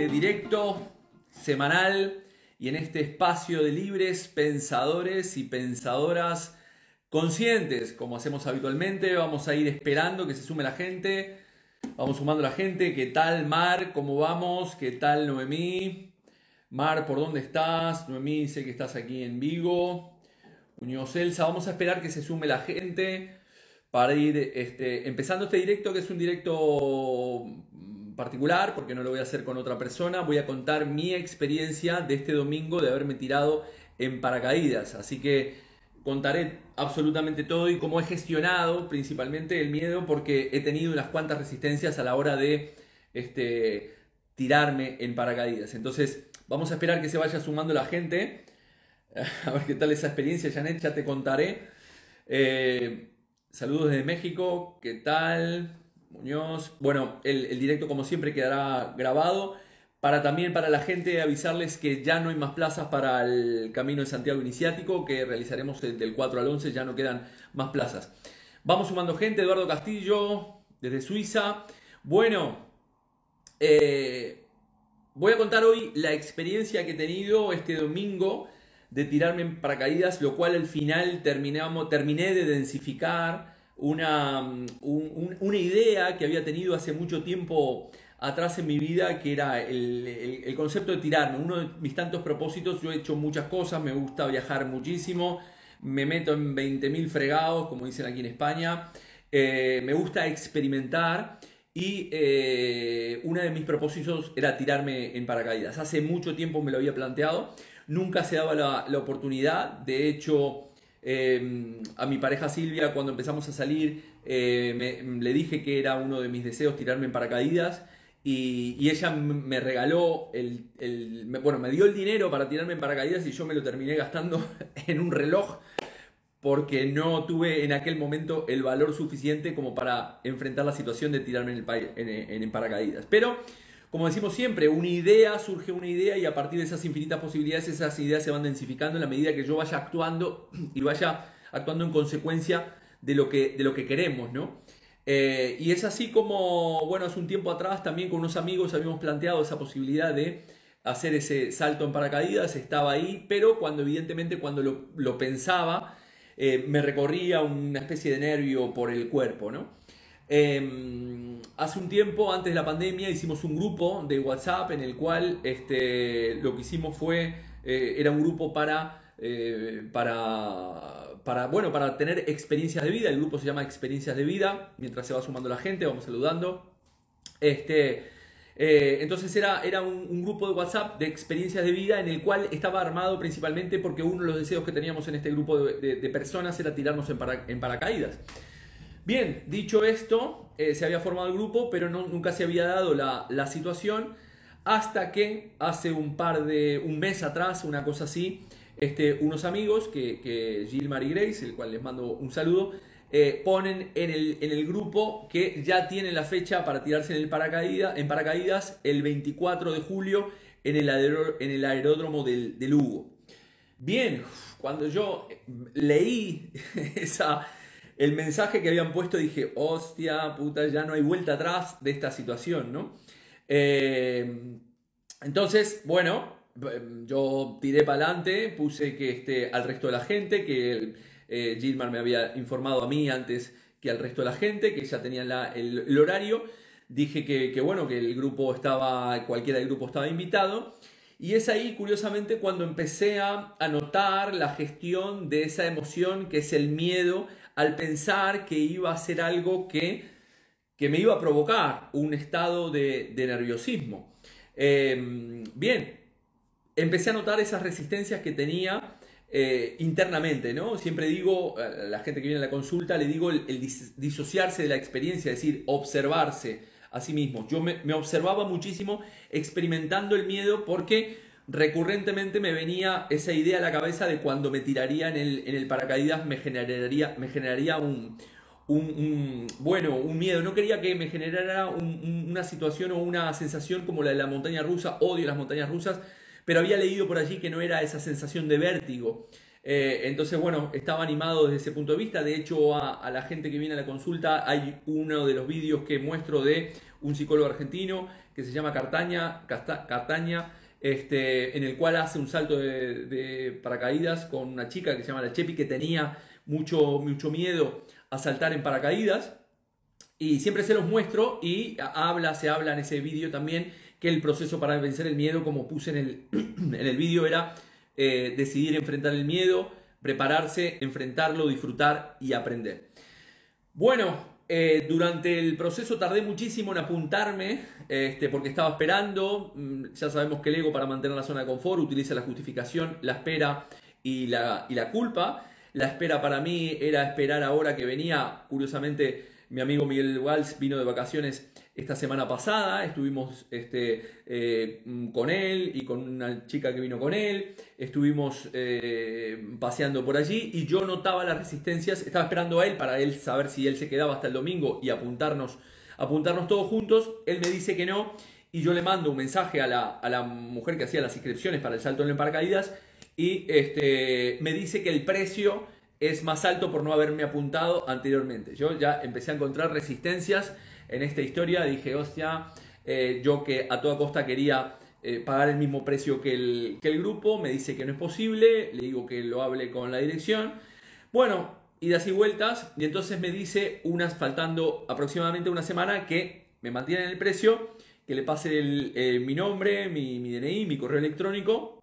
Este directo semanal y en este espacio de libres pensadores y pensadoras conscientes, como hacemos habitualmente. Vamos a ir esperando que se sume la gente. Vamos sumando la gente. ¿Qué tal, Mar? ¿Cómo vamos? ¿Qué tal, Noemí? Mar, ¿por dónde estás? Noemí, sé que estás aquí en Vigo. Muñoz Elsa, vamos a esperar que se sume la gente para ir este, empezando este directo, que es un directo particular, porque no lo voy a hacer con otra persona. Voy a contar mi experiencia de este domingo de haberme tirado en paracaídas. Así que contaré absolutamente todo y cómo he gestionado principalmente el miedo, porque he tenido unas cuantas resistencias a la hora de este, tirarme en paracaídas. Entonces, vamos a esperar que se vaya sumando la gente. A ver qué tal esa experiencia, Janet, ya te contaré. Eh, saludos desde México, ¿qué tal? Muñoz. Bueno, el, directo como siempre quedará grabado. Para también para la gente avisarles que ya no hay más plazas para el Camino de Santiago Iniciático, que realizaremos del 4 al 11, ya no quedan más plazas. Vamos sumando gente, Eduardo Castillo, desde Suiza. Bueno, eh, voy a contar hoy la experiencia que he tenido este domingo de tirarme en paracaídas, lo cual al final terminamos, terminé de densificar una, una idea que había tenido hace mucho tiempo atrás en mi vida, que era el, el, concepto de tirarme. Uno de mis tantos propósitos, yo he hecho muchas cosas, me gusta viajar muchísimo, me meto en 20.000 fregados, como dicen aquí en España, eh, me gusta experimentar. Y eh, uno de mis propósitos era tirarme en paracaídas. Hace mucho tiempo me lo había planteado nunca se daba la, oportunidad. De hecho, em, a mi pareja Silvia, cuando empezamos a salir, eh, le dije que era uno de mis deseos tirarme en paracaídas. Y, ella me regaló el, bueno, me dio el dinero para tirarme en paracaídas y yo me lo terminé gastando en un reloj porque no tuve en aquel momento el valor suficiente como para enfrentar la situación de tirarme en, en paracaídas. Pero como decimos siempre, una idea, surge una idea y a partir de esas infinitas posibilidades, esas ideas se van densificando en la medida que yo vaya actuando y vaya actuando en consecuencia de lo que, de lo que queremos, ¿no? Eh, y es así como, bueno, hace un tiempo atrás también con unos amigos habíamos planteado esa posibilidad de hacer ese salto en paracaídas, estaba ahí, pero cuando evidentemente cuando lo, pensaba, eh, me recorría una especie de nervio por el cuerpo, ¿no? Em, hace un tiempo, antes de la pandemia, hicimos un grupo de WhatsApp en el cual este, lo que hicimos fue, eh, era un grupo para, eh, para, para, bueno, para tener experiencias de vida. El grupo se llama Experiencias de Vida. Mientras se va sumando la gente, vamos saludando. Este, eh, entonces era, era un, grupo de WhatsApp de experiencias de vida en el cual estaba armado principalmente porque uno de los deseos que teníamos en este grupo de, personas era tirarnos en paracaídas. Bien, dicho esto, eh, se había formado el grupo, pero nunca se había dado la, situación hasta que hace un par de, un mes atrás, una cosa así, este, unos amigos, que, que Gilmar y Grace, el cual les mando un saludo, eh, ponen en el, grupo que ya tienen la fecha para tirarse en, el paracaídas, en paracaídas el 24 de julio en el, aeródromo del, del Lugo. Bien, cuando yo leí esa, el mensaje que habían puesto dije, hostia, puta, ya no hay vuelta atrás de esta situación, ¿no? Eh, entonces, bueno, yo tiré para adelante, puse que este, al resto de la gente, que eh, Gilmar me había informado a mí antes que al resto de la gente, que ya tenían el, horario, dije que, bueno, que el grupo estaba, cualquiera del grupo estaba invitado. Y es ahí, curiosamente, cuando empecé a, a notar la gestión de esa emoción que es el miedo al pensar que iba a ser algo que, que me iba a provocar un estado de, nerviosismo. Em, bien, empecé a notar esas resistencias que tenía eh, internamente, ¿no? Siempre digo, a la gente que viene a la consulta, le digo el, disociarse de la experiencia, es decir, observarse a sí mismo. Yo me, me observaba muchísimo experimentando el miedo porque recurrentemente me venía esa idea a la cabeza de cuando me tiraría en el, en el paracaídas me generaría, me generaría un, un, bueno, un miedo. No quería que me generara una situación o una sensación como la de la montaña rusa. Odio las montañas rusas, pero había leído por allí que no era esa sensación de vértigo. Eh, entonces, bueno, estaba animado desde ese punto de vista. De hecho, a, la gente que viene a la consulta, hay uno de los vídeos que muestro de un psicólogo argentino que se llama Cartaña, Cartaña este, en el cual hace un salto de, paracaídas con una chica que se llama la Chepi, que tenía mucho, mucho miedo a saltar en paracaídas. Y siempre se los muestro y habla, se habla en ese vídeo también que el proceso para vencer el miedo, como puse en el, en el vídeo, era eh, decidir enfrentar el miedo, prepararse, enfrentarlo, disfrutar y aprender. Bueno, eh, durante el proceso tardé muchísimo en apuntarme, este, porque estaba esperando. Mm, ya sabemos que el ego para mantener la zona de confort utiliza la justificación, la espera y la, y la culpa. La espera para mí era esperar ahora que venía, curiosamente, mi amigo Miguel Walsh vino de vacaciones esta semana pasada, estuvimos este, eh, con él y con una chica que vino con él, estuvimos eh, paseando por allí y yo notaba las resistencias, estaba esperando a él para él saber si él se quedaba hasta el domingo y apuntarnos, apuntarnos todos juntos, él me dice que no y yo le mando un mensaje a la, a la mujer que hacía las inscripciones para el salto en el paracaídas y este, me dice que el precio es más alto por no haberme apuntado anteriormente. Yo ya empecé a encontrar resistencias en esta historia. Dije, hostia, eh, yo que a toda costa quería eh, pagar el mismo precio que el, que el grupo, me dice que no es posible, le digo que lo hable con la dirección. Bueno, idas y vueltas, y entonces me dice, unas faltando aproximadamente una semana, que me mantienen el precio, que le pase eh, mi nombre, mi, mi, DNI, mi correo electrónico,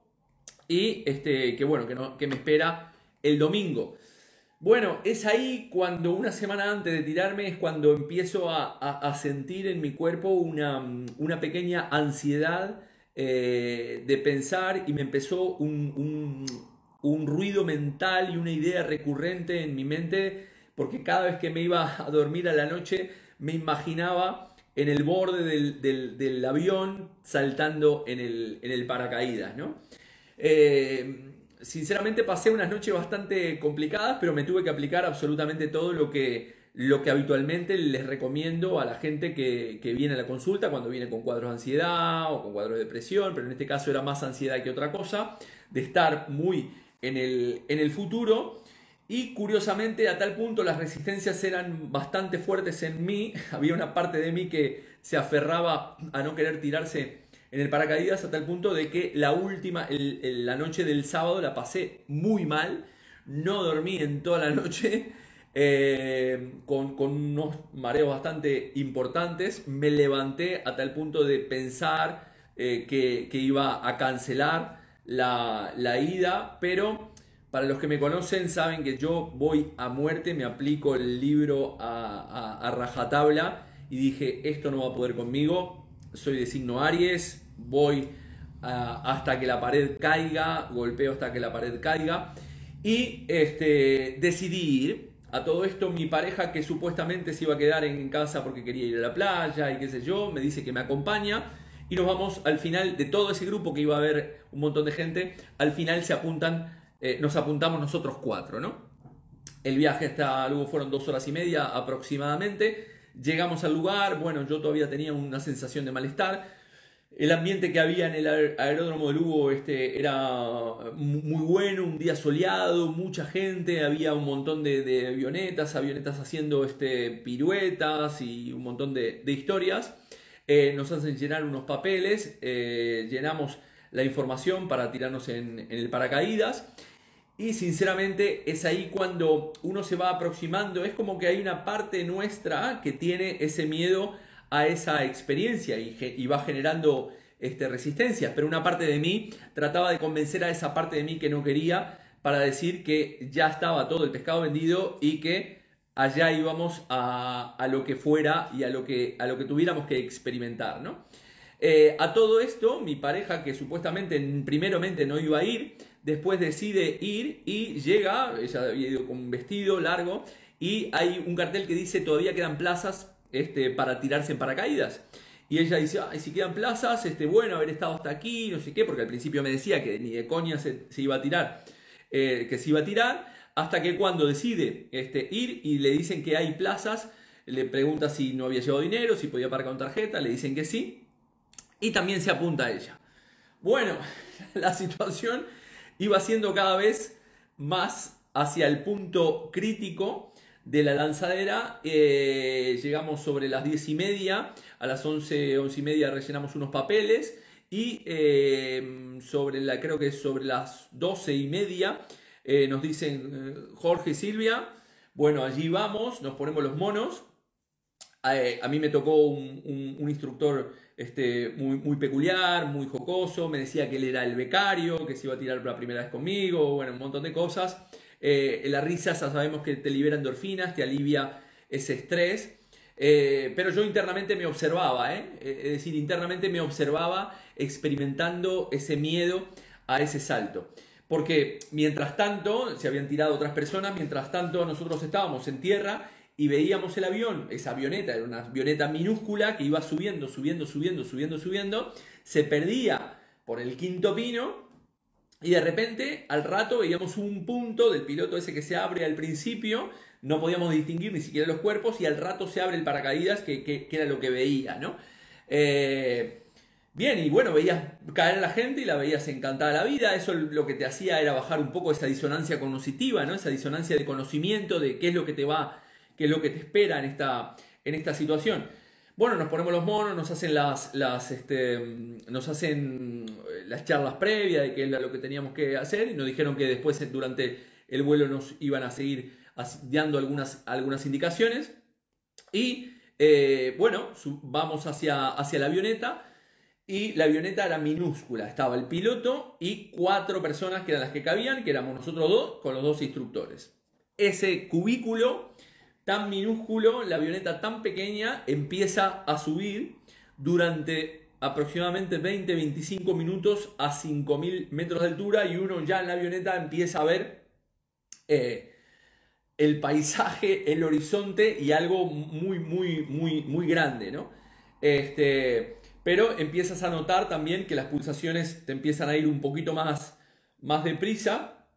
y este, que bueno, que, no, que me espera el domingo. Bueno, es ahí cuando una semana antes de tirarme es cuando empiezo a, sentir en mi cuerpo una, pequeña ansiedad eh, de pensar y me empezó un, ruido mental y una idea recurrente en mi mente porque cada vez que me iba a dormir a la noche me imaginaba en el borde del, avión saltando en el, paracaídas, ¿no? Eh, sinceramente pasé unas noches bastante complicadas, pero me tuve que aplicar absolutamente todo lo que, lo que habitualmente les recomiendo a la gente que, viene a la consulta cuando viene con cuadros de ansiedad o con cuadros de depresión, pero en este caso era más ansiedad que otra cosa, de estar muy en el, en el futuro. Y curiosamente a tal punto las resistencias eran bastante fuertes en mí, había una parte de mí que se aferraba a no querer tirarse en el paracaídas a tal punto de que la última, la noche del sábado la pasé muy mal, no dormí en toda la noche, eh, con, unos mareos bastante importantes, me levanté a tal punto de pensar eh, que, iba a cancelar la, ida, pero para los que me conocen saben que yo voy a muerte, me aplico el libro a, a rajatabla y dije, esto no va a poder conmigo, soy de signo Aries, voy ah, hasta que la pared caiga, golpeo hasta que la pared caiga. Y este, decidí ir. A todo esto, mi pareja, que supuestamente se iba a quedar en casa porque quería ir a la playa y qué sé yo, me dice que me acompaña. Y nos vamos al final de todo ese grupo que iba a haber un montón de gente. Al final se apuntan, eh, nos apuntamos nosotros cuatro, ¿no? El viaje hasta luego fueron dos horas y media aproximadamente. Llegamos al lugar, bueno, yo todavía tenía una sensación de malestar. El ambiente que había en el aeródromo de Lugo este, era muy bueno, un día soleado, mucha gente, había un montón de, avionetas, avionetas haciendo este, piruetas y un montón de, historias. Eh, nos hacen llenar unos papeles, eh, llenamos la información para tirarnos en el paracaídas y sinceramente es ahí cuando uno se va aproximando, es como que hay una parte nuestra que tiene ese miedo a esa experiencia y, va generando este, resistencias, pero una parte de mí trataba de convencer a esa parte de mí que no quería para decir que ya estaba todo el pescado vendido y que allá íbamos a, lo que fuera y a lo que, a lo que tuviéramos que experimentar, ¿no? Eh, a todo esto, mi pareja, que supuestamente primeramente no iba a ir, después decide ir y llega, ella había ido con un vestido largo, y hay un cartel que dice todavía quedan plazas este, para tirarse en paracaídas. Y ella dice, ay, si quedan plazas, este, bueno, haber estado hasta aquí, no sé qué, porque al principio me decía que ni de coña se, iba a tirar, eh, que se iba a tirar, hasta que cuando decide este, ir y le dicen que hay plazas, le pregunta si no había llevado dinero, si podía pagar con tarjeta, le dicen que sí, y también se apunta a ella. Bueno, la situación iba siendo cada vez más hacia el punto crítico de la lanzadera. Eh, llegamos sobre las 10 y media, a las 11, 11 y media rellenamos unos papeles y eh, sobre la, creo que sobre las 12 y media eh, nos dicen Jorge y Silvia, bueno, allí vamos, nos ponemos los monos. A, mí me tocó un, instructor este, muy, muy, peculiar, muy jocoso, me decía que él era el becario, que se iba a tirar por la primera vez conmigo, bueno, un montón de cosas. Eh, la risa sabemos que te libera endorfinas, te alivia ese estrés. Eh, pero yo internamente me observaba, ¿eh? es decir, internamente me observaba experimentando ese miedo a ese salto. Porque mientras tanto, se habían tirado otras personas, mientras tanto nosotros estábamos en tierra y veíamos el avión, esa avioneta, era una avioneta minúscula que iba subiendo, subiendo, subiendo, subiendo, subiendo, se perdía por el quinto pino y de repente, al rato, veíamos un punto del piloto ese que se abre al principio, no podíamos distinguir ni siquiera los cuerpos, y al rato se abre el paracaídas, que, era lo que veía, ¿no? Eh, bien, y bueno, veías caer a la gente y la veías encantada la vida, eso lo que te hacía era bajar un poco esa disonancia cognitiva, ¿no? Esa disonancia de conocimiento de qué es lo que te va, qué es lo que te espera en esta, en esta situación. Bueno, nos ponemos los monos, nos hacen las, las, este, nos hacen eh, las charlas previas de qué era lo que teníamos que hacer y nos dijeron que después durante el vuelo nos iban a seguir dando algunas, algunas indicaciones. Y eh, bueno, vamos hacia, hacia la avioneta y la avioneta era minúscula. Estaba el piloto y cuatro personas que eran las que cabían, que éramos nosotros dos con los dos instructores. Ese cubículo tan minúsculo, la avioneta tan pequeña, empieza a subir durante aproximadamente 20-25 minutos a 5.000 metros de altura y uno ya en la avioneta empieza a ver eh, el paisaje, el horizonte y algo muy, muy, muy, muy grande, ¿no? Este, pero empiezas a notar también que las pulsaciones te empiezan a ir un poquito más, más deprisa.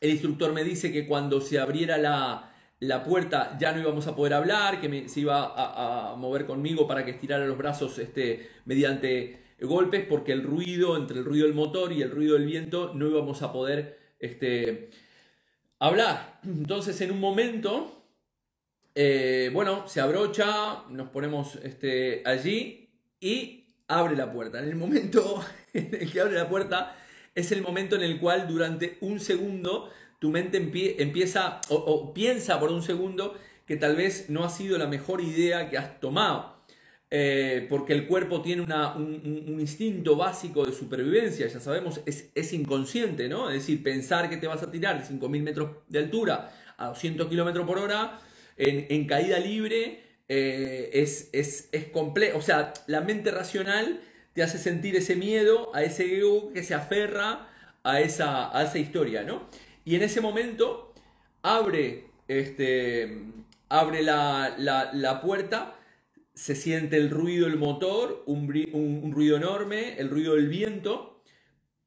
El instructor me dice que cuando se abriera la, la puerta ya no íbamos a poder hablar, que me, se iba a, mover conmigo para que estirara los brazos este, mediante golpes, porque el ruido, entre el ruido del motor y el ruido del viento, no íbamos a poder este, hablar. Entonces, en un momento, eh, bueno, se abrocha, nos ponemos este, allí y abre la puerta. En el momento en el que abre la puerta, es el momento en el cual durante un segundo tu mente empieza o, piensa por un segundo que tal vez no ha sido la mejor idea que has tomado. Eh, porque el cuerpo tiene un, instinto básico de supervivencia, ya sabemos, es, inconsciente, ¿no? Es decir, pensar que te vas a tirar de 5.000 metros de altura a 200 kilómetros por hora en, caída libre eh, es, es, es complejo. O sea, la mente racional te hace sentir ese miedo a ese ego que se aferra a esa, a esa historia, ¿no? Y en ese momento abre, este, abre la, puerta, se siente el ruido del motor, un, ruido enorme, el ruido del viento.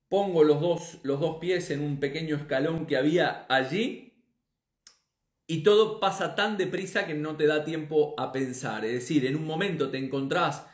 Pongo los dos, los dos pies en un pequeño escalón que había allí y todo pasa tan deprisa que no te da tiempo a pensar. Es decir, en un momento te encontrás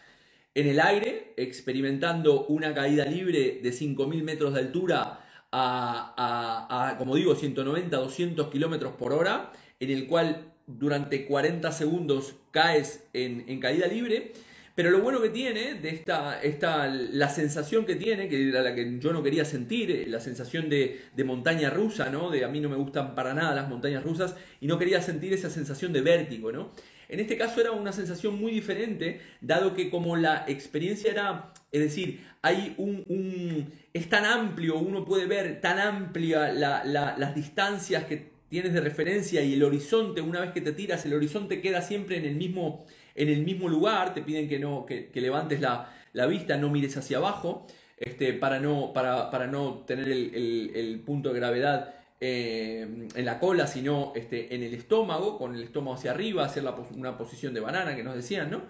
en el aire experimentando una caída libre de 5.000 metros de altura a, como digo, 190, 200 kilómetros por hora, en el cual durante 40 segundos caes en, caída libre. Pero lo bueno que tiene de esta, esta, la sensación que tiene, que era la que yo no quería sentir, eh, la sensación de, de, montaña rusa, ¿no? De a mí no me gustan para nada las montañas rusas y no quería sentir esa sensación de vértigo, ¿no? En este caso era una sensación muy diferente, dado que como la experiencia era, es decir, hay un, es tan amplio, uno puede ver tan amplia las distancias que tienes de referencia y el horizonte, una vez que te tiras, el horizonte queda siempre en el mismo, en el mismo lugar, te piden que, no, que, levantes la, vista, no mires hacia abajo, este, para, no, para, para no tener el, el punto de gravedad eh, en la cola, sino este, en el estómago, con el estómago hacia arriba, hacer una posición de banana que nos decían, ¿no?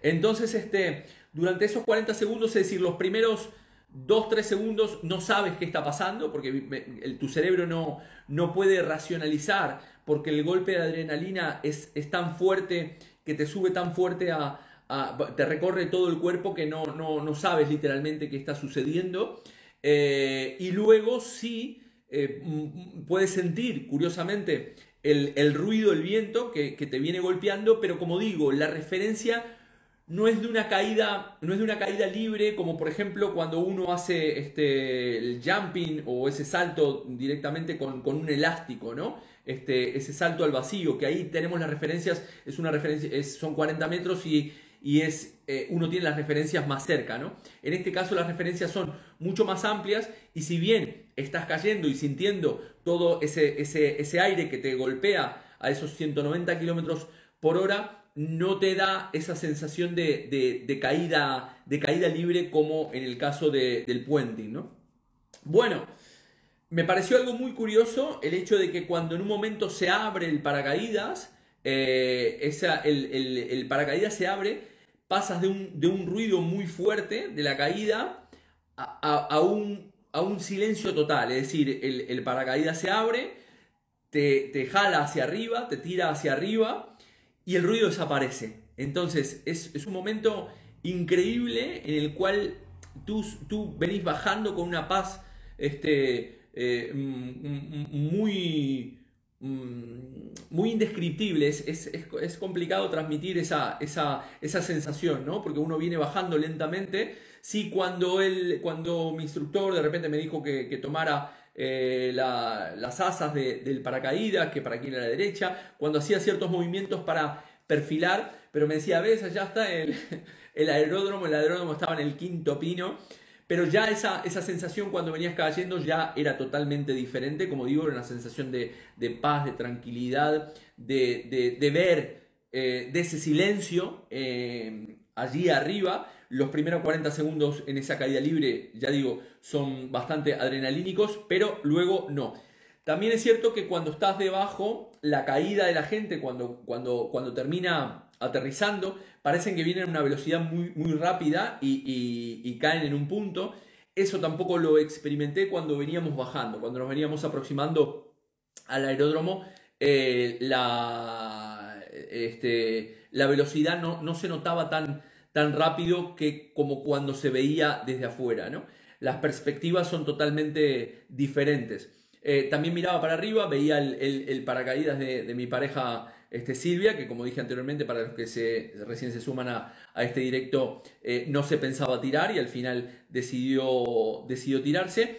Entonces, este, durante esos 40 segundos, es decir, los primeros 2-3 segundos no sabes qué está pasando, porque tu cerebro no, no puede racionalizar, porque el golpe de adrenalina es, es tan fuerte, que te sube tan fuerte a, te recorre todo el cuerpo que no, no, no sabes literalmente qué está sucediendo. Eh, y luego sí eh, puedes sentir, curiosamente, el, ruido, el viento que, te viene golpeando, pero como digo, la referencia no es de una caída, no es de una caída libre, como por ejemplo cuando uno hace este, el jumping o ese salto directamente con, un elástico, ¿no? Este, ese salto al vacío, que ahí tenemos las referencias, es una referencia, son 40 metros y, y es, eh, uno tiene las referencias más cerca, ¿no? En este caso las referencias son mucho más amplias y si bien estás cayendo y sintiendo todo ese, ese, ese aire que te golpea a esos 190 kilómetros por hora, no te da esa sensación de, caída, de caída libre como en el caso del puenting, ¿no? Bueno, me pareció algo muy curioso el hecho de que cuando en un momento se abre el paracaídas, eh, esa, el, el paracaídas se abre, pasas de un, ruido muy fuerte de la caída a, un, a un, silencio total. Es decir, el, paracaídas se abre, te, te, jala hacia arriba, te tira hacia arriba y el ruido desaparece. Entonces es, un momento increíble en el cual tú, tú venís bajando con una paz este, eh, muy Mm, muy indescriptible, es, es, complicado transmitir esa, esa, esa, sensación, ¿no? Porque uno viene bajando lentamente. Sí, cuando, él, cuando mi instructor de repente me dijo que, tomara eh, las asas del paracaídas, que para aquí a la derecha, cuando hacía ciertos movimientos para perfilar, pero me decía, ves, allá está el, aeródromo, el aeródromo estaba en el quinto pino, pero ya esa, esa sensación cuando venías cayendo ya era totalmente diferente, como digo, era una sensación de, paz, de tranquilidad, de, ver eh, de ese silencio eh, allí arriba. Los primeros 40 segundos en esa caída libre, ya digo, son bastante adrenalínicos, pero luego no. También es cierto que cuando estás debajo, la caída de la gente, cuando, cuando, cuando termina aterrizando, parecen que vienen a una velocidad muy, muy rápida y, caen en un punto. Eso tampoco lo experimenté cuando veníamos bajando, cuando nos veníamos aproximando al aeródromo. Eh, la, este, la velocidad no, no, se notaba tan, tan rápido que como cuando se veía desde afuera. ¿no? Las perspectivas son totalmente diferentes. Eh, también miraba para arriba, veía el, paracaídas de, mi pareja este, Silvia, que como dije anteriormente, para los que se, recién se suman a, este directo, eh, no se pensaba tirar y al final decidió, decidió tirarse.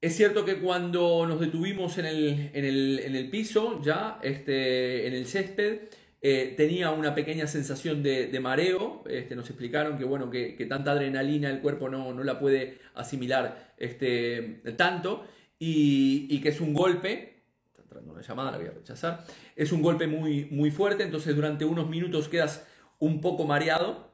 Es cierto que cuando nos detuvimos en el, en el, piso, ya este, en el césped, eh, tenía una pequeña sensación de, mareo. Este, nos explicaron que, bueno, que, tanta adrenalina el cuerpo no, no la puede asimilar este, tanto y, que es un golpe una llamada, la voy a rechazar. Es un golpe muy, muy fuerte, entonces durante unos minutos quedas un poco mareado,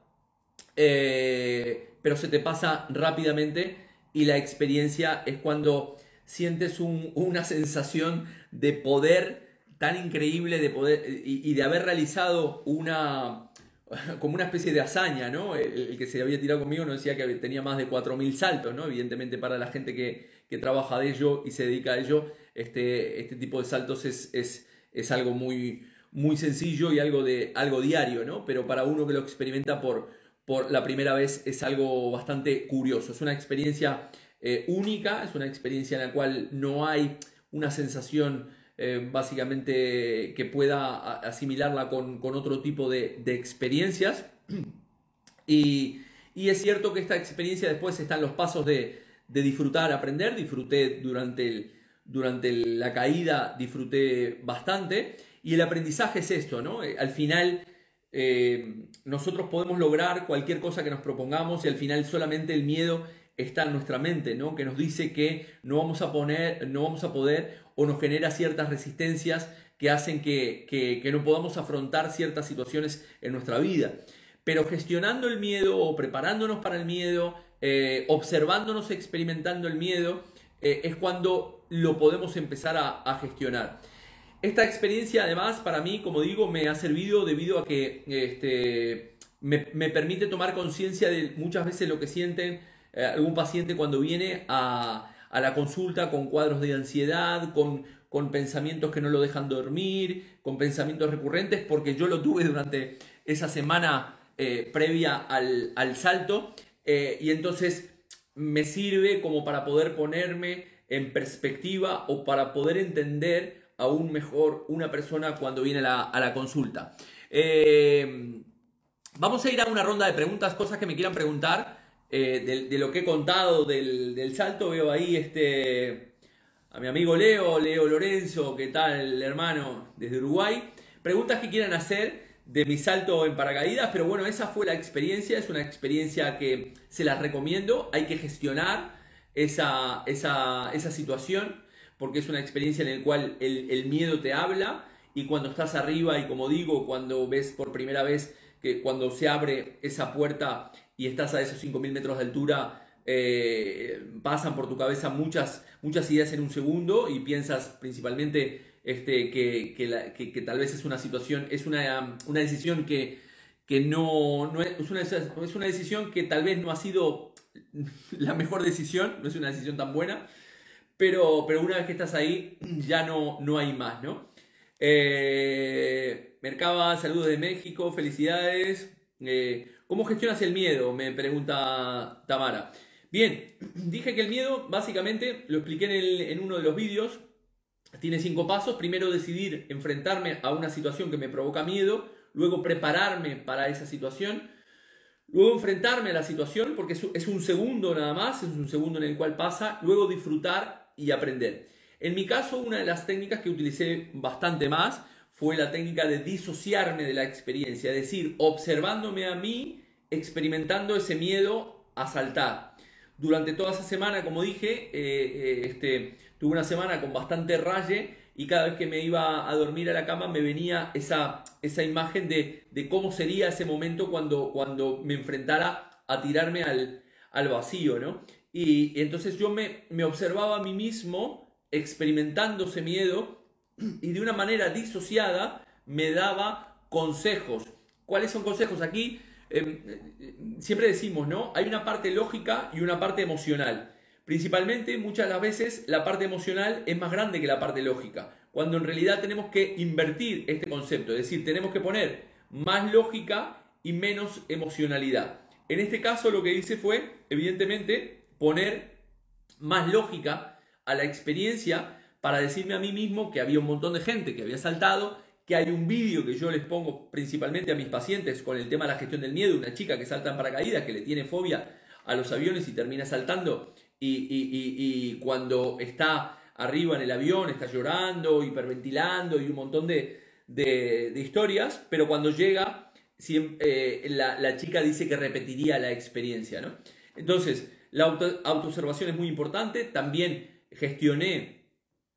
eh, pero se te pasa rápidamente y la experiencia es cuando sientes una sensación de poder tan increíble de poder y, de haber realizado una como una especie de hazaña, ¿no? El, que se había tirado conmigo no decía que tenía más de 4.000 saltos, ¿no? Evidentemente para la gente que, que trabaja de ello y se dedica a ello, este, este tipo de saltos es, es, es, algo muy, muy sencillo y algo, de, algo diario, ¿no? Pero para uno que lo experimenta por, por la primera vez es algo bastante curioso. Es una experiencia eh, única, es una experiencia en la cual no hay una sensación eh, básicamente que pueda asimilarla con, con otro tipo de, de experiencias. Y, y, es cierto que esta experiencia después están los pasos de, de disfrutar, aprender. Disfruté durante el, durante la caída disfruté bastante. Y el aprendizaje es esto, ¿no? Eh, al final eh, nosotros podemos lograr cualquier cosa que nos propongamos y al final solamente el miedo está en nuestra mente, ¿no? Que nos dice que no vamos a poner, no vamos a poder o nos genera ciertas resistencias que hacen que, no podamos afrontar ciertas situaciones en nuestra vida. Pero gestionando el miedo o preparándonos para el miedo, eh, observándonos, experimentando el miedo, es cuando lo podemos empezar a, gestionar. Esta experiencia además para mí, como digo, me ha servido debido a que este, me, permite tomar conciencia de muchas veces lo que sienten eh, algún paciente cuando viene a, la consulta con cuadros de ansiedad, con, con, pensamientos que no lo dejan dormir, con pensamientos recurrentes, porque yo lo tuve durante esa semana eh, previa al, salto eh, y entonces me sirve como para poder ponerme en perspectiva o para poder entender aún mejor una persona cuando viene a la, consulta. Eh, vamos a ir a una ronda de preguntas, cosas que me quieran preguntar eh, de, lo que he contado del, salto. Veo ahí este, a mi amigo Leo, Leo Lorenzo, ¿qué tal hermano? Desde Uruguay. Preguntas que quieran hacer de mi salto en paracaídas, pero bueno, esa fue la experiencia, es una experiencia que se las recomiendo, hay que gestionar esa, esa, situación, porque es una experiencia en la cual el, miedo te habla y cuando estás arriba y como digo, cuando ves por primera vez que cuando se abre esa puerta y estás a esos 5.000 metros de altura, eh, pasan por tu cabeza muchas, muchas ideas en un segundo y piensas principalmente este, que, tal vez es una situación, es una, decisión que, no, es, una, es una decisión que tal vez no ha sido la mejor decisión, no es una decisión tan buena, pero, pero una vez que estás ahí ya no, no hay más, ¿no? Eh, Mercaba, saludos de México, felicidades. Eh, ¿Cómo gestionas el miedo? Me pregunta Tamara. Bien, dije que el miedo, básicamente, lo expliqué en, en uno de los vídeos, tiene cinco pasos. Primero decidir enfrentarme a una situación que me provoca miedo, luego prepararme para esa situación, luego enfrentarme a la situación, porque es un segundo nada más, es un segundo en el cual pasa, luego disfrutar y aprender. En mi caso, una de las técnicas que utilicé bastante más fue la técnica de disociarme de la experiencia, es decir, observándome a mí, experimentando ese miedo a saltar. Durante toda esa semana, como dije, eh, eh, este, tuve una semana con bastante raye y cada vez que me iba a dormir a la cama me venía esa, esa imagen de, cómo sería ese momento cuando, cuando me enfrentara a tirarme al, vacío, ¿no? Y, entonces yo me, me observaba a mí mismo experimentando ese miedo y de una manera disociada me daba consejos. ¿Cuáles son consejos? Aquí em, siempre decimos, ¿no? Hay una parte lógica y una parte emocional. Principalmente, muchas de las veces, la parte emocional es más grande que la parte lógica, cuando en realidad tenemos que invertir este concepto, es decir, tenemos que poner más lógica y menos emocionalidad. En este caso lo que hice fue, evidentemente, poner más lógica a la experiencia para decirme a mí mismo que había un montón de gente que había saltado, hay un vídeo que yo les pongo principalmente a mis pacientes con el tema de la gestión del miedo, una chica que salta en paracaídas, que le tiene fobia a los aviones y termina saltando y, cuando está arriba en el avión está llorando, hiperventilando y un montón de, historias, pero cuando llega eh, la, chica dice que repetiría la experiencia. ¿no? Entonces, la auto, autoobservación es muy importante, también gestioné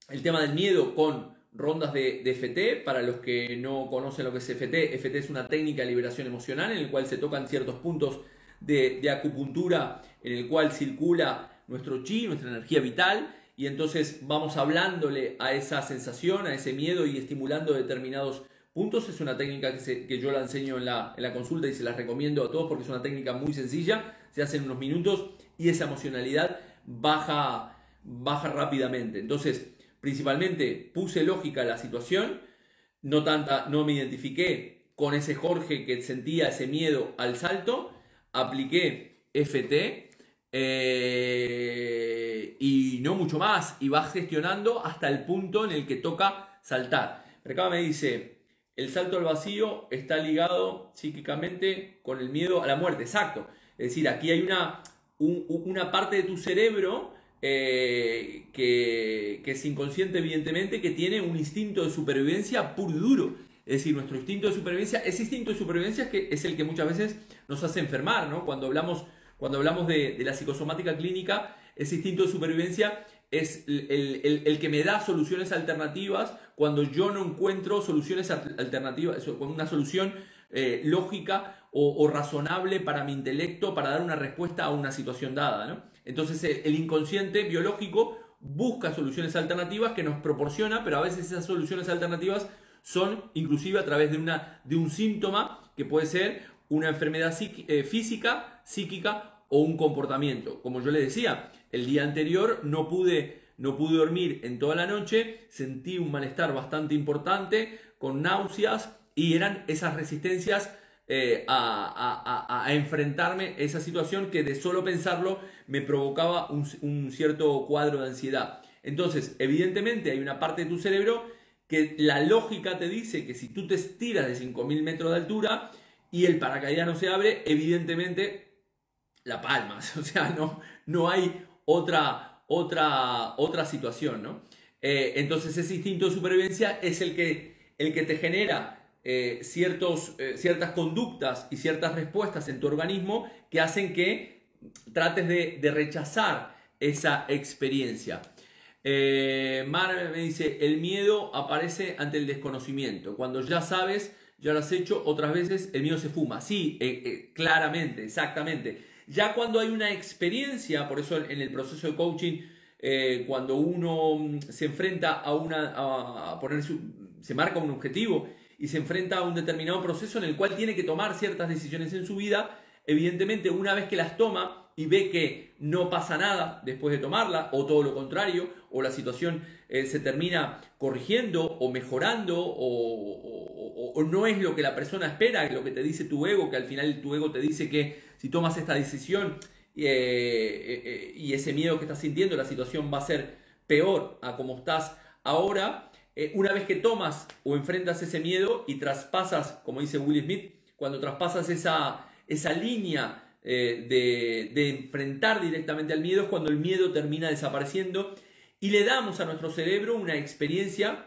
el tema del miedo con rondas de, FT. Para los que no conocen lo que es FT, FT es una técnica de liberación emocional en el cual se tocan ciertos puntos de, de acupuntura en el cual circula nuestro chi, nuestra energía vital, y entonces vamos hablándole a esa sensación, a ese miedo y estimulando determinados puntos. Es una técnica que, que yo la enseño en la, en la, consulta y se la recomiendo a todos porque es una técnica muy sencilla, se hace en unos minutos y esa emocionalidad baja, baja rápidamente. Entonces, principalmente puse lógica a la situación, no, tanta, no me identifiqué con ese Jorge que sentía ese miedo al salto, apliqué FT, eh, y no mucho más, y vas gestionando hasta el punto en el que toca saltar. Acá me dice, el salto al vacío está ligado psíquicamente con el miedo a la muerte, exacto. Es decir, aquí hay una, una parte de tu cerebro eh, que, es inconsciente, evidentemente, que tiene un instinto de supervivencia puro y duro. Es decir, nuestro instinto de supervivencia, ese instinto de supervivencia que es el que muchas veces nos hace enfermar, ¿no? Cuando hablamos cuando hablamos de, la psicosomática clínica, ese instinto de supervivencia es el, que me da soluciones alternativas cuando yo no encuentro soluciones alternativas, una solución eh, lógica o, razonable para mi intelecto para dar una respuesta a una situación dada. Entonces eh, el inconsciente biológico busca soluciones alternativas que nos proporciona, pero a veces esas soluciones alternativas son inclusive a través de, una, de un síntoma que puede ser una enfermedad eh, física, psíquica o un comportamiento. Como yo le decía, el día anterior no pude, no pude dormir en toda la noche, sentí un malestar bastante importante, con náuseas, y eran esas resistencias eh, a, enfrentarme a esa situación que de solo pensarlo me provocaba un, cierto cuadro de ansiedad. Entonces, evidentemente hay una parte de tu cerebro que la lógica te dice que si tú te estiras de 5.000 metros de altura y el paracaídas no se abre, evidentemente la palmas. O sea, no, no hay otra, otra, otra situación, ¿no? Eh, entonces ese instinto de supervivencia es el que, el que te genera eh, ciertos, eh, ciertas conductas y ciertas respuestas en tu organismo que hacen que trates de, rechazar esa experiencia. Mar me dice, el miedo aparece ante el desconocimiento. Cuando ya sabes, ya lo has hecho, otras veces el miedo se fuma. Sí, claramente, exactamente. Ya cuando hay una experiencia, por eso en el proceso de coaching, eh, cuando uno mm, se enfrenta a una, a se marca un objetivo y se enfrenta a un determinado proceso en el cual tiene que tomar ciertas decisiones en su vida, evidentemente una vez que las toma y ve que no pasa nada después de tomarla, o todo lo contrario, o la situación eh, se termina corrigiendo o mejorando, o, no es lo que la persona espera, lo que te dice tu ego, que al final tu ego te dice que si tomas esta decisión eh, eh, y ese miedo que estás sintiendo, la situación va a ser peor a como estás ahora, eh, una vez que tomas o enfrentas ese miedo y traspasas, como dice Will Smith, cuando traspasas esa, esa línea de, de, enfrentar directamente al miedo, es cuando el miedo termina desapareciendo y le damos a nuestro cerebro una experiencia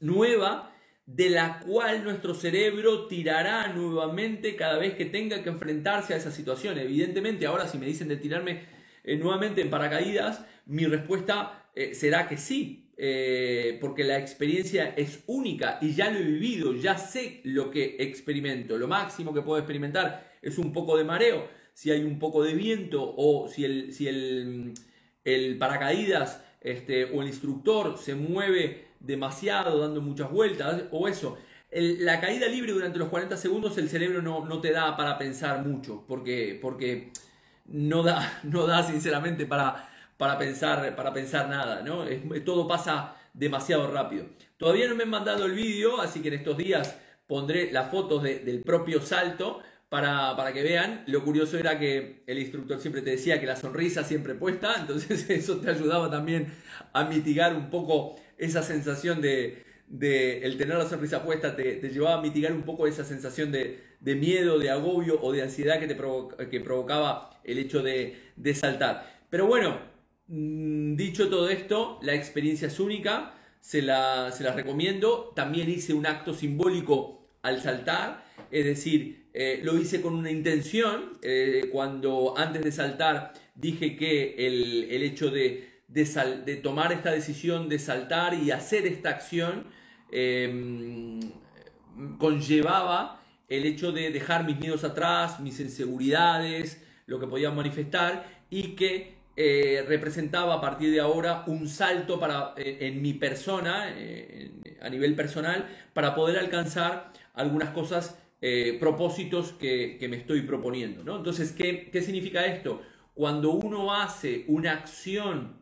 nueva de la cual nuestro cerebro tirará nuevamente cada vez que tenga que enfrentarse a esa situación. Evidentemente, ahora si me dicen de tirarme eh, nuevamente en paracaídas, mi respuesta eh, será que sí, eh, porque la experiencia es única y ya lo he vivido, ya sé lo que experimento. Lo máximo que puedo experimentar es un poco de mareo, si hay un poco de viento o si el, si el, el paracaídas este, o el instructor se mueve demasiado, dando muchas vueltas, o eso. la caída libre durante los 40 segundos el cerebro no, no, te da para pensar mucho, porque, porque no, da, no da sinceramente para, para, pensar, para pensar nada, ¿no? todo pasa demasiado rápido. Todavía no me han mandado el vídeo, así que en estos días pondré las fotos del propio salto para, para, que vean. Lo curioso era que el instructor siempre te decía que la sonrisa siempre puesta, entonces eso te ayudaba también a mitigar un poco esa sensación de, el tener la sonrisa puesta, te, llevaba a mitigar un poco esa sensación de, miedo, de agobio o de ansiedad que te que provocaba el hecho de, saltar. Pero bueno, dicho todo esto, la experiencia es única, se la, se recomiendo. También hice un acto simbólico al saltar, es decir, eh, lo hice con una intención. Eh, cuando antes de saltar dije que el, el hecho de de, tomar esta decisión de saltar y hacer esta acción em, conllevaba el hecho de dejar mis miedos atrás, mis inseguridades, lo que podía manifestar y que eh, representaba a partir de ahora un salto para, eh, en mi persona, eh, a nivel personal, para poder alcanzar algunas cosas, propósitos que, me estoy proponiendo. ¿no? Entonces, ¿qué, ¿qué significa esto? Cuando uno hace una acción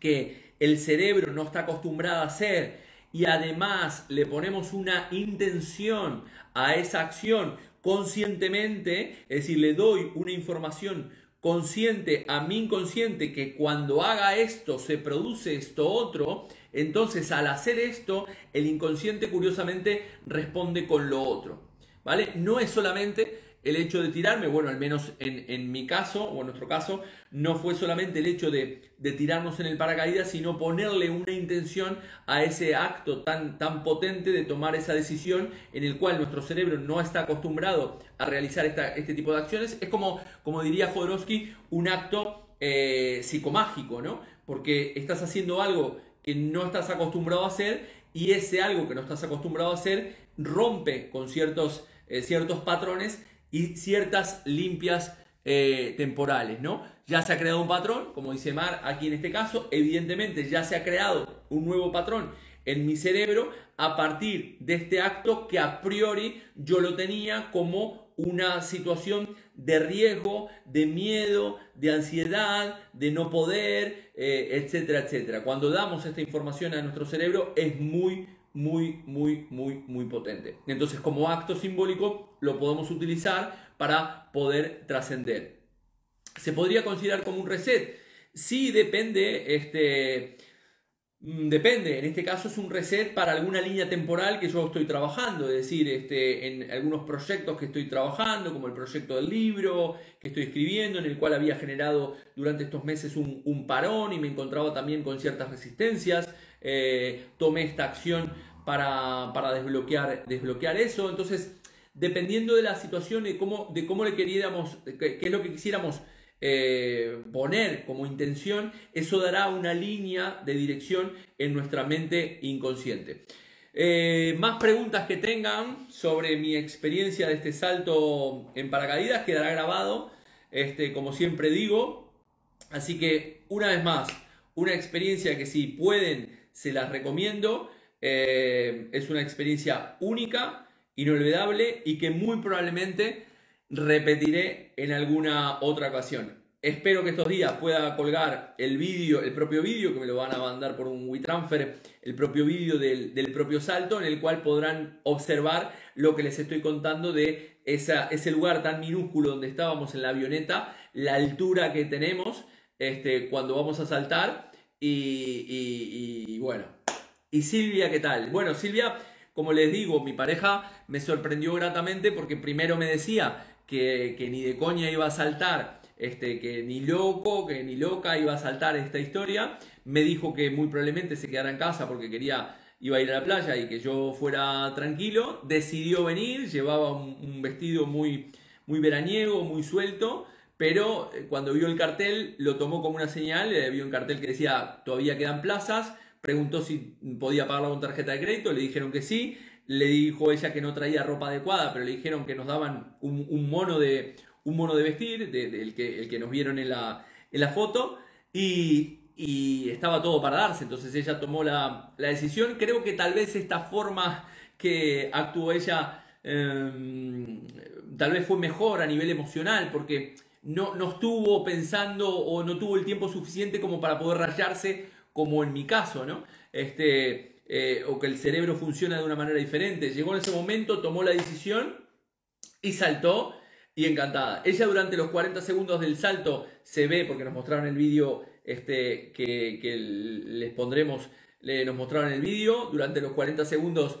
que el cerebro no está acostumbrado a hacer y además le ponemos una intención a esa acción conscientemente, es decir, le doy una información consciente a mi inconsciente que cuando haga esto se produce esto otro, entonces al hacer esto el inconsciente curiosamente responde con lo otro. ¿Vale? No es solamente el hecho de tirarme, bueno, al menos en, mi caso o en nuestro caso, no fue solamente el hecho de, tirarnos en el paracaídas, sino ponerle una intención a ese acto tan, tan potente de tomar esa decisión en el cual nuestro cerebro no está acostumbrado a realizar este tipo de acciones. Es como, como diría Jodorowsky, un acto eh, psicomágico, ¿no? Porque estás haciendo algo que no estás acostumbrado a hacer y ese algo que no estás acostumbrado a hacer rompe con ciertos, eh, ciertos patrones y ciertas limpias eh, temporales, ¿no? Ya se ha creado un patrón, como dice Mar aquí en este caso, evidentemente ya se ha creado un nuevo patrón en mi cerebro a partir de este acto que a priori yo lo tenía como una situación de riesgo, de miedo, de ansiedad, de no poder, eh, etcétera, etcétera. Cuando damos esta información a nuestro cerebro es muy, muy, muy, muy, muy potente. Entonces, como acto simbólico, lo podemos utilizar para poder trascender. ¿Se podría considerar como un reset? Sí, depende, este, Mm, depende, en este caso es un reset para alguna línea temporal que yo estoy trabajando, es decir, este, en algunos proyectos que estoy trabajando, como el proyecto del libro que estoy escribiendo, en el cual había generado durante estos meses un, parón y me encontraba también con ciertas resistencias. Eh, tomé esta acción para, desbloquear, desbloquear eso. Entonces, dependiendo de la situación, de cómo, de cómo le queríamos, qué es lo que quisiéramos eh, poner como intención, eso dará una línea de dirección en nuestra mente inconsciente. Eh, más preguntas que tengan sobre mi experiencia de este salto en paracaídas quedará grabado, este, como siempre digo. Así que, una vez más, una experiencia que si pueden, se las recomiendo. Eh, es una experiencia única, inolvidable y que muy probablemente repetiré en alguna otra ocasión. Espero que estos días pueda colgar el vídeo, el propio vídeo, que me lo van a mandar por un WeTransfer, el propio vídeo del, propio salto, en el cual podrán observar lo que les estoy contando de esa, ese lugar tan minúsculo donde estábamos en la avioneta, la altura que tenemos este, cuando vamos a saltar. Y, y bueno, y Silvia, ¿qué tal? Bueno, Silvia, como les digo, mi pareja me sorprendió gratamente porque primero me decía que, ni de coña iba a saltar, este, que ni loco, que ni loca iba a saltar esta historia. Me dijo que muy probablemente se quedara en casa porque quería iba a ir a la playa y que yo fuera tranquilo. Decidió venir, llevaba un, vestido muy, muy veraniego, muy suelto, pero eh, cuando vio el cartel lo tomó como una señal, eh, vio un cartel que decía todavía quedan plazas, preguntó si podía pagarla con tarjeta de crédito, le dijeron que sí, le dijo ella que no traía ropa adecuada, pero le dijeron que nos daban un, mono, de, un mono de vestir, del que, el que nos vieron en la, en la foto, y, estaba todo para darse, entonces ella tomó la, decisión. Creo que tal vez esta forma que actuó ella em, tal vez fue mejor a nivel emocional, porque no, no estuvo pensando o no tuvo el tiempo suficiente como para poder rayarse, como en mi caso, ¿no? Este, eh, o que el cerebro funciona de una manera diferente. Llegó en ese momento, tomó la decisión y saltó y encantada. Ella durante los 40 segundos del salto se ve, porque nos mostraron el vídeo este, que, les pondremos, le, nos mostraron el vídeo, durante los 40 segundos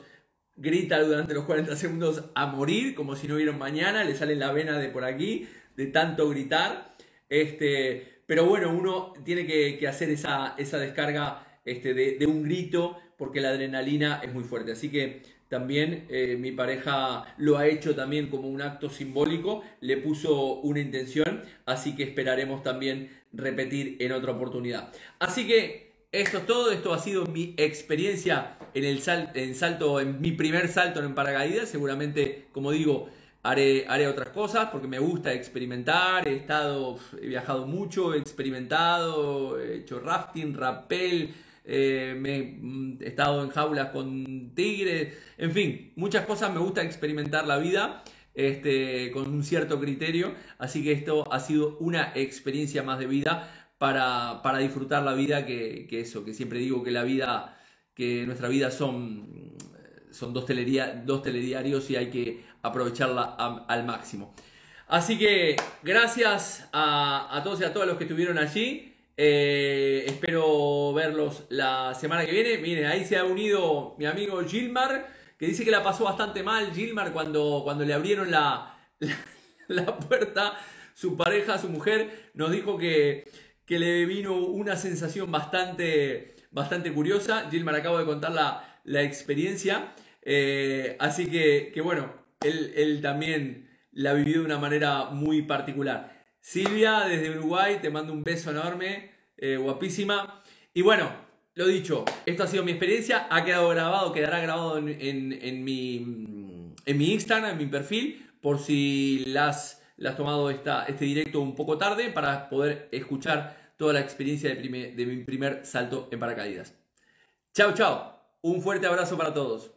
grita durante los 40 segundos a morir, como si no hubiera mañana, le sale la vena de por aquí, de tanto gritar. Este, pero bueno, uno tiene que, hacer esa, esa descarga este, de, un grito porque la adrenalina es muy fuerte. Así que también eh, mi pareja lo ha hecho también como un acto simbólico, le puso una intención, así que esperaremos también repetir en otra oportunidad. Así que esto es todo, esto ha sido mi experiencia en el en salto, en mi primer salto en paracaídas, seguramente, como digo, haré, haré otras cosas porque me gusta experimentar, he estado, he viajado mucho, he experimentado, he hecho rafting, rappel, eh, mm, he estado en jaulas con tigres, en fin, muchas cosas, me gusta experimentar la vida este, con un cierto criterio, así que esto ha sido una experiencia más de vida para, para disfrutar la vida, que, eso, que siempre digo que la vida, que nuestra vida son, son dos, dos telediarios y hay que aprovecharla al máximo. Así que gracias a, todos y a todas los que estuvieron allí. Eh, espero verlos la semana que viene. Miren, ahí se ha unido mi amigo Gilmar, que dice que la pasó bastante mal Gilmar cuando, cuando le abrieron la, la, puerta. Su pareja, su mujer, nos dijo que, que le vino una sensación bastante, bastante curiosa. Gilmar acaba de contar la, la experiencia. Eh, así que, que bueno, él, también la vivió de una manera muy particular. Silvia, desde Uruguay, te mando un beso enorme, eh, guapísima. Y bueno, lo dicho, esto ha sido mi experiencia, ha quedado grabado, quedará grabado en, mi, Instagram, en mi perfil, por si las, has tomado esta, este directo un poco tarde para poder escuchar toda la experiencia de mi primer salto en paracaídas. Chao, chao. Un fuerte abrazo para todos.